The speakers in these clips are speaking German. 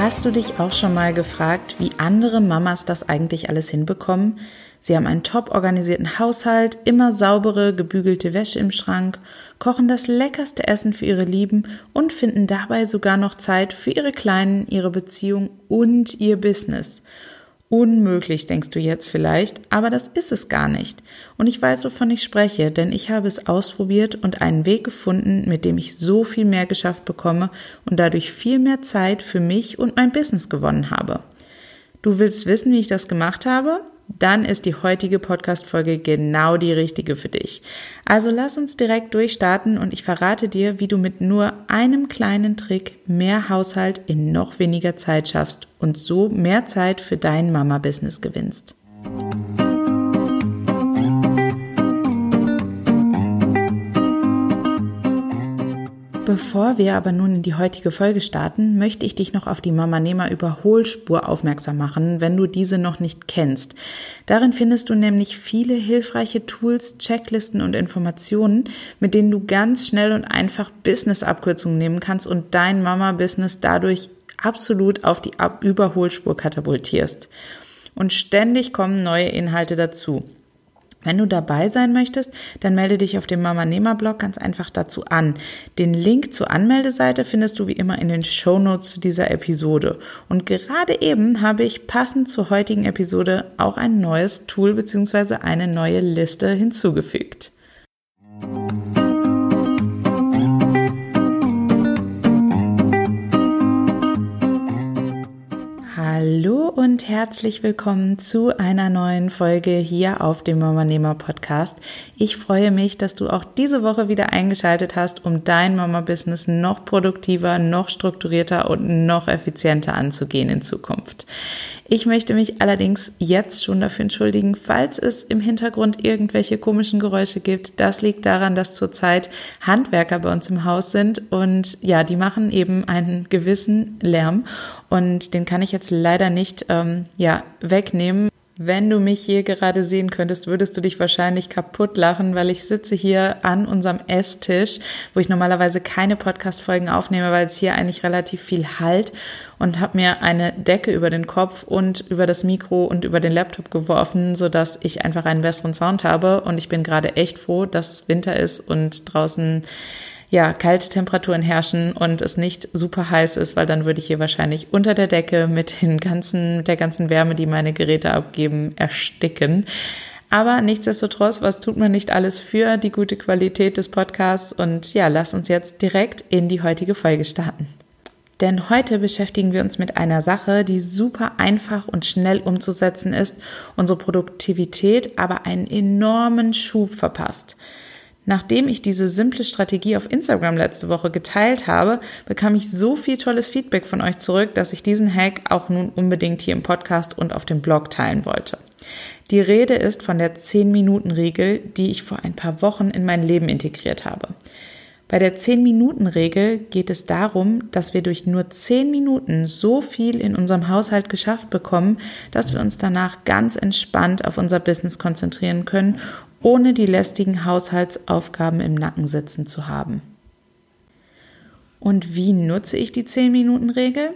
Hast du dich auch schon mal gefragt, wie andere Mamas das eigentlich alles hinbekommen? Sie haben einen top organisierten Haushalt, immer saubere, gebügelte Wäsche im Schrank, kochen das leckerste Essen für ihre Lieben und finden dabei sogar noch Zeit für ihre Kleinen, ihre Beziehung und ihr Business. Unmöglich, denkst du jetzt vielleicht, aber das ist es gar nicht. Und ich weiß, wovon ich spreche, denn ich habe es ausprobiert und einen Weg gefunden, mit dem ich so viel mehr geschafft bekomme und dadurch viel mehr Zeit für mich und mein Business gewonnen habe. Du willst wissen, wie ich das gemacht habe? Dann ist die heutige Podcast-Folge genau die richtige für dich. Also lass uns direkt durchstarten und ich verrate dir, wie du mit nur einem kleinen Trick mehr Haushalt in noch weniger Zeit schaffst und so mehr Zeit für dein Mama-Business gewinnst. Bevor wir aber nun in die heutige Folge starten, möchte ich dich noch auf die Mama Nehmer Überholspur aufmerksam machen, wenn du diese noch nicht kennst. Darin findest du nämlich viele hilfreiche Tools, Checklisten und Informationen, mit denen du ganz schnell und einfach Business-Abkürzungen nehmen kannst und dein Mama-Business dadurch absolut auf die Überholspur katapultierst. Und ständig kommen neue Inhalte dazu. Wenn du dabei sein möchtest, dann melde dich auf dem Mama Nehmer Blog ganz einfach dazu an. Den Link zur Anmeldeseite findest du wie immer in den Show Notes zu dieser Episode. Und gerade eben habe ich passend zur heutigen Episode auch ein neues Tool bzw. eine neue Liste hinzugefügt. Und herzlich willkommen zu einer neuen Folge hier auf dem Mama Podcast. Ich freue mich, dass du auch diese Woche wieder eingeschaltet hast, um dein Mama Business noch produktiver, noch strukturierter und noch effizienter anzugehen in Zukunft. Ich möchte mich allerdings jetzt schon dafür entschuldigen, falls es im Hintergrund irgendwelche komischen Geräusche gibt. Das liegt daran, dass zurzeit Handwerker bei uns im Haus sind und ja, die machen eben einen gewissen Lärm und den kann ich jetzt leider nicht ähm, ja wegnehmen. Wenn du mich hier gerade sehen könntest, würdest du dich wahrscheinlich kaputt lachen, weil ich sitze hier an unserem Esstisch, wo ich normalerweise keine Podcast-Folgen aufnehme, weil es hier eigentlich relativ viel halt und habe mir eine Decke über den Kopf und über das Mikro und über den Laptop geworfen, so dass ich einfach einen besseren Sound habe. Und ich bin gerade echt froh, dass Winter ist und draußen ja, kalte Temperaturen herrschen und es nicht super heiß ist, weil dann würde ich hier wahrscheinlich unter der Decke mit den ganzen, mit der ganzen Wärme, die meine Geräte abgeben, ersticken. Aber nichtsdestotrotz, was tut man nicht alles für die gute Qualität des Podcasts? Und ja, lass uns jetzt direkt in die heutige Folge starten. Denn heute beschäftigen wir uns mit einer Sache, die super einfach und schnell umzusetzen ist, unsere Produktivität aber einen enormen Schub verpasst. Nachdem ich diese simple Strategie auf Instagram letzte Woche geteilt habe, bekam ich so viel tolles Feedback von euch zurück, dass ich diesen Hack auch nun unbedingt hier im Podcast und auf dem Blog teilen wollte. Die Rede ist von der 10-Minuten-Regel, die ich vor ein paar Wochen in mein Leben integriert habe. Bei der 10-Minuten-Regel geht es darum, dass wir durch nur 10 Minuten so viel in unserem Haushalt geschafft bekommen, dass wir uns danach ganz entspannt auf unser Business konzentrieren können ohne die lästigen Haushaltsaufgaben im Nacken sitzen zu haben. Und wie nutze ich die 10-Minuten-Regel?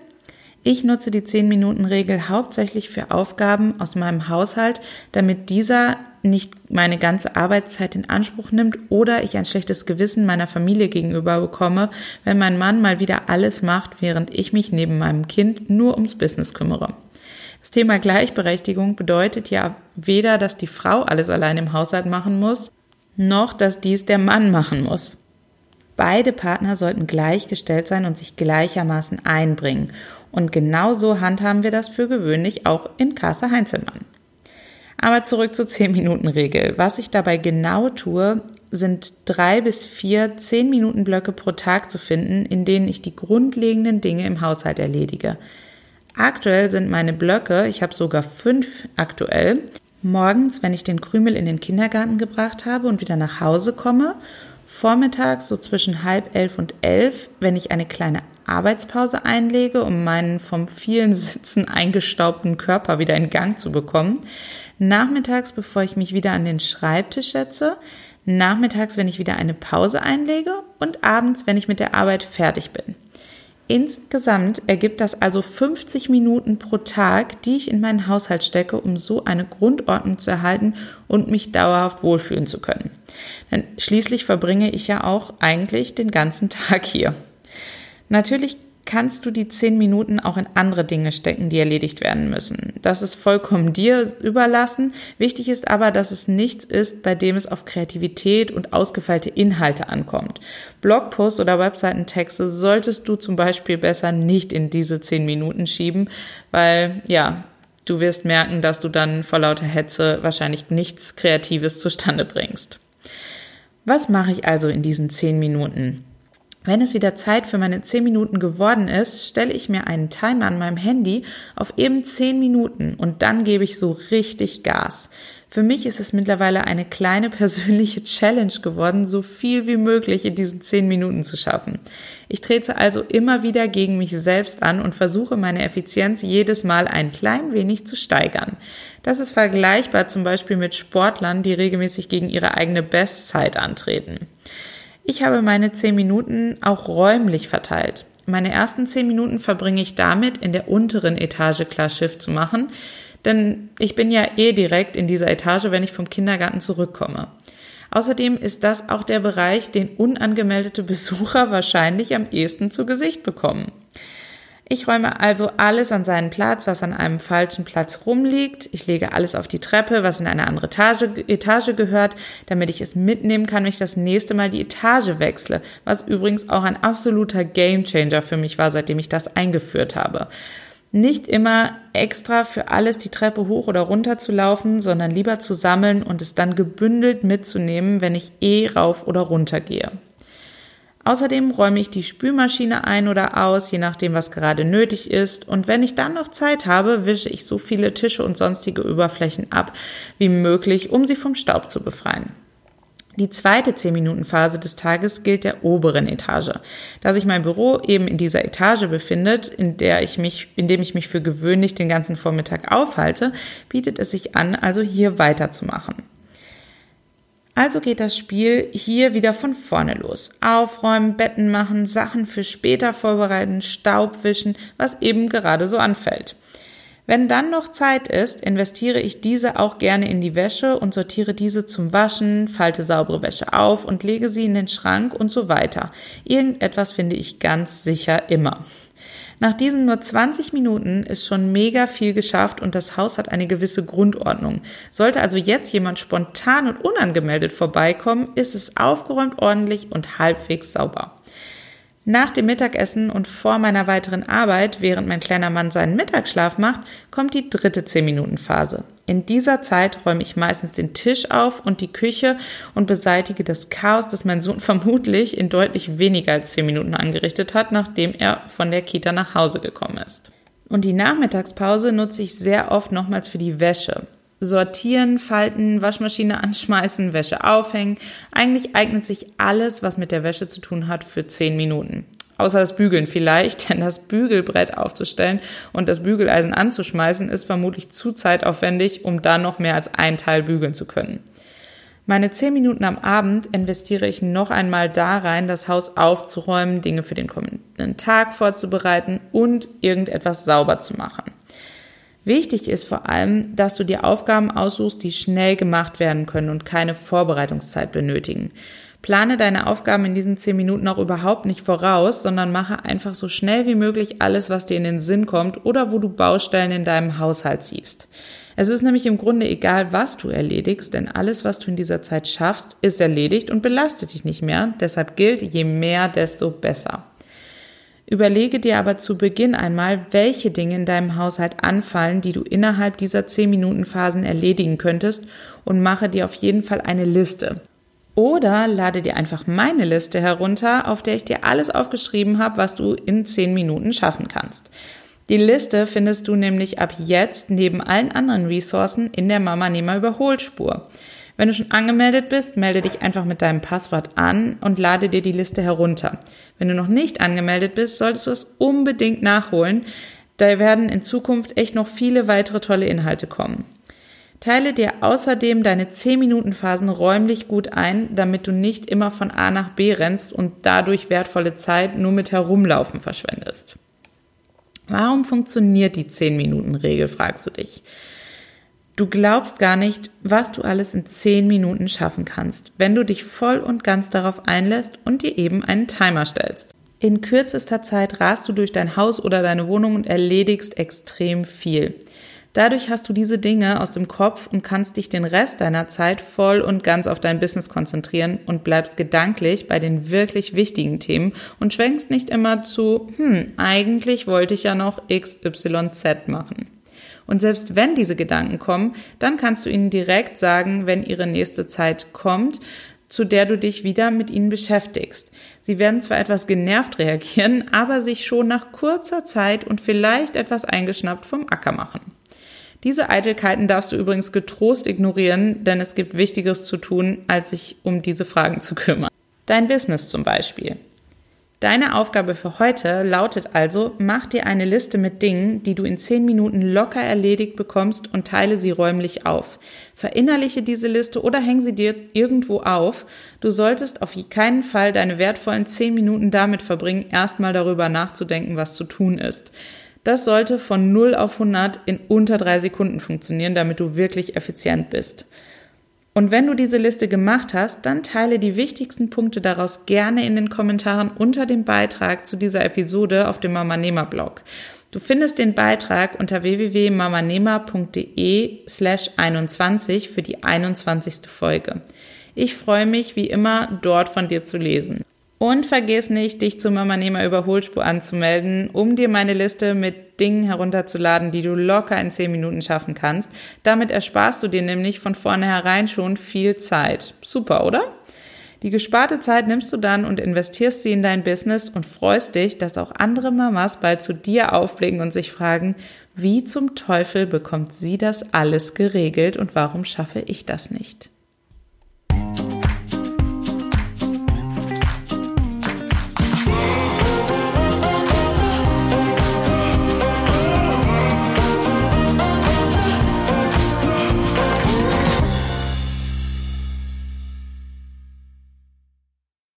Ich nutze die 10-Minuten-Regel hauptsächlich für Aufgaben aus meinem Haushalt, damit dieser nicht meine ganze Arbeitszeit in Anspruch nimmt oder ich ein schlechtes Gewissen meiner Familie gegenüber bekomme, wenn mein Mann mal wieder alles macht, während ich mich neben meinem Kind nur ums Business kümmere. Das Thema Gleichberechtigung bedeutet ja weder, dass die Frau alles allein im Haushalt machen muss, noch dass dies der Mann machen muss. Beide Partner sollten gleichgestellt sein und sich gleichermaßen einbringen. Und genauso handhaben wir das für gewöhnlich auch in Casa Heinzelmann. Aber zurück zur 10-Minuten-Regel. Was ich dabei genau tue, sind drei bis vier zehn Minuten Blöcke pro Tag zu finden, in denen ich die grundlegenden Dinge im Haushalt erledige. Aktuell sind meine Blöcke, ich habe sogar fünf aktuell, morgens, wenn ich den Krümel in den Kindergarten gebracht habe und wieder nach Hause komme, vormittags so zwischen halb elf und elf, wenn ich eine kleine Arbeitspause einlege, um meinen vom vielen Sitzen eingestaubten Körper wieder in Gang zu bekommen, nachmittags, bevor ich mich wieder an den Schreibtisch setze, nachmittags, wenn ich wieder eine Pause einlege. Und abends, wenn ich mit der Arbeit fertig bin. Insgesamt ergibt das also 50 Minuten pro Tag, die ich in meinen Haushalt stecke, um so eine Grundordnung zu erhalten und mich dauerhaft wohlfühlen zu können. Denn schließlich verbringe ich ja auch eigentlich den ganzen Tag hier. Natürlich kannst du die zehn Minuten auch in andere Dinge stecken, die erledigt werden müssen. Das ist vollkommen dir überlassen. Wichtig ist aber, dass es nichts ist, bei dem es auf Kreativität und ausgefeilte Inhalte ankommt. Blogposts oder Webseitentexte solltest du zum Beispiel besser nicht in diese zehn Minuten schieben, weil ja, du wirst merken, dass du dann vor lauter Hetze wahrscheinlich nichts Kreatives zustande bringst. Was mache ich also in diesen zehn Minuten? Wenn es wieder Zeit für meine 10 Minuten geworden ist, stelle ich mir einen Timer an meinem Handy auf eben 10 Minuten und dann gebe ich so richtig Gas. Für mich ist es mittlerweile eine kleine persönliche Challenge geworden, so viel wie möglich in diesen 10 Minuten zu schaffen. Ich trete also immer wieder gegen mich selbst an und versuche meine Effizienz jedes Mal ein klein wenig zu steigern. Das ist vergleichbar zum Beispiel mit Sportlern, die regelmäßig gegen ihre eigene Bestzeit antreten. Ich habe meine zehn Minuten auch räumlich verteilt. Meine ersten zehn Minuten verbringe ich damit, in der unteren Etage klar Schiff zu machen, denn ich bin ja eh direkt in dieser Etage, wenn ich vom Kindergarten zurückkomme. Außerdem ist das auch der Bereich, den unangemeldete Besucher wahrscheinlich am ehesten zu Gesicht bekommen. Ich räume also alles an seinen Platz, was an einem falschen Platz rumliegt. Ich lege alles auf die Treppe, was in eine andere Etage, Etage gehört, damit ich es mitnehmen kann, wenn ich das nächste Mal die Etage wechsle. Was übrigens auch ein absoluter Gamechanger für mich war, seitdem ich das eingeführt habe. Nicht immer extra für alles die Treppe hoch oder runter zu laufen, sondern lieber zu sammeln und es dann gebündelt mitzunehmen, wenn ich eh rauf oder runter gehe. Außerdem räume ich die Spülmaschine ein oder aus, je nachdem, was gerade nötig ist. Und wenn ich dann noch Zeit habe, wische ich so viele Tische und sonstige Oberflächen ab wie möglich, um sie vom Staub zu befreien. Die zweite 10-Minuten-Phase des Tages gilt der oberen Etage. Da sich mein Büro eben in dieser Etage befindet, in der ich mich, in dem ich mich für gewöhnlich den ganzen Vormittag aufhalte, bietet es sich an, also hier weiterzumachen. Also geht das Spiel hier wieder von vorne los. Aufräumen, Betten machen, Sachen für später vorbereiten, Staub wischen, was eben gerade so anfällt. Wenn dann noch Zeit ist, investiere ich diese auch gerne in die Wäsche und sortiere diese zum Waschen, falte saubere Wäsche auf und lege sie in den Schrank und so weiter. Irgendetwas finde ich ganz sicher immer. Nach diesen nur 20 Minuten ist schon mega viel geschafft und das Haus hat eine gewisse Grundordnung. Sollte also jetzt jemand spontan und unangemeldet vorbeikommen, ist es aufgeräumt, ordentlich und halbwegs sauber. Nach dem Mittagessen und vor meiner weiteren Arbeit, während mein kleiner Mann seinen Mittagsschlaf macht, kommt die dritte 10-Minuten-Phase. In dieser Zeit räume ich meistens den Tisch auf und die Küche und beseitige das Chaos, das mein Sohn vermutlich in deutlich weniger als 10 Minuten angerichtet hat, nachdem er von der Kita nach Hause gekommen ist. Und die Nachmittagspause nutze ich sehr oft nochmals für die Wäsche sortieren, falten, Waschmaschine anschmeißen, Wäsche aufhängen. Eigentlich eignet sich alles, was mit der Wäsche zu tun hat, für zehn Minuten. Außer das Bügeln vielleicht, denn das Bügelbrett aufzustellen und das Bügeleisen anzuschmeißen ist vermutlich zu zeitaufwendig, um dann noch mehr als ein Teil bügeln zu können. Meine zehn Minuten am Abend investiere ich noch einmal da rein, das Haus aufzuräumen, Dinge für den kommenden Tag vorzubereiten und irgendetwas sauber zu machen. Wichtig ist vor allem, dass du dir Aufgaben aussuchst, die schnell gemacht werden können und keine Vorbereitungszeit benötigen. Plane deine Aufgaben in diesen zehn Minuten auch überhaupt nicht voraus, sondern mache einfach so schnell wie möglich alles, was dir in den Sinn kommt oder wo du Baustellen in deinem Haushalt siehst. Es ist nämlich im Grunde egal, was du erledigst, denn alles, was du in dieser Zeit schaffst, ist erledigt und belastet dich nicht mehr. Deshalb gilt, je mehr, desto besser. Überlege dir aber zu Beginn einmal, welche Dinge in deinem Haushalt anfallen, die du innerhalb dieser 10 Minuten Phasen erledigen könntest und mache dir auf jeden Fall eine Liste. Oder lade dir einfach meine Liste herunter, auf der ich dir alles aufgeschrieben habe, was du in 10 Minuten schaffen kannst. Die Liste findest du nämlich ab jetzt neben allen anderen Ressourcen in der Mama Nehmer Überholspur. Wenn du schon angemeldet bist, melde dich einfach mit deinem Passwort an und lade dir die Liste herunter. Wenn du noch nicht angemeldet bist, solltest du es unbedingt nachholen. Da werden in Zukunft echt noch viele weitere tolle Inhalte kommen. Teile dir außerdem deine 10-Minuten-Phasen räumlich gut ein, damit du nicht immer von A nach B rennst und dadurch wertvolle Zeit nur mit Herumlaufen verschwendest. Warum funktioniert die 10-Minuten-Regel, fragst du dich. Du glaubst gar nicht, was du alles in 10 Minuten schaffen kannst, wenn du dich voll und ganz darauf einlässt und dir eben einen Timer stellst. In kürzester Zeit rast du durch dein Haus oder deine Wohnung und erledigst extrem viel. Dadurch hast du diese Dinge aus dem Kopf und kannst dich den Rest deiner Zeit voll und ganz auf dein Business konzentrieren und bleibst gedanklich bei den wirklich wichtigen Themen und schwenkst nicht immer zu, hm, eigentlich wollte ich ja noch XYZ machen. Und selbst wenn diese Gedanken kommen, dann kannst du ihnen direkt sagen, wenn ihre nächste Zeit kommt, zu der du dich wieder mit ihnen beschäftigst. Sie werden zwar etwas genervt reagieren, aber sich schon nach kurzer Zeit und vielleicht etwas eingeschnappt vom Acker machen. Diese Eitelkeiten darfst du übrigens getrost ignorieren, denn es gibt Wichtigeres zu tun, als sich um diese Fragen zu kümmern. Dein Business zum Beispiel. Deine Aufgabe für heute lautet also, mach dir eine Liste mit Dingen, die du in zehn Minuten locker erledigt bekommst und teile sie räumlich auf. Verinnerliche diese Liste oder häng sie dir irgendwo auf. Du solltest auf keinen Fall deine wertvollen zehn Minuten damit verbringen, erstmal darüber nachzudenken, was zu tun ist. Das sollte von 0 auf 100 in unter drei Sekunden funktionieren, damit du wirklich effizient bist. Und wenn du diese Liste gemacht hast, dann teile die wichtigsten Punkte daraus gerne in den Kommentaren unter dem Beitrag zu dieser Episode auf dem Mamanema Blog. Du findest den Beitrag unter www.mamanema.de slash 21 für die 21. Folge. Ich freue mich wie immer, dort von dir zu lesen. Und vergiss nicht, dich zu Mama Nehmer Überholspur anzumelden, um dir meine Liste mit Dingen herunterzuladen, die du locker in 10 Minuten schaffen kannst. Damit ersparst du dir nämlich von vornherein schon viel Zeit. Super, oder? Die gesparte Zeit nimmst du dann und investierst sie in dein Business und freust dich, dass auch andere Mamas bald zu dir aufblicken und sich fragen, wie zum Teufel bekommt sie das alles geregelt und warum schaffe ich das nicht?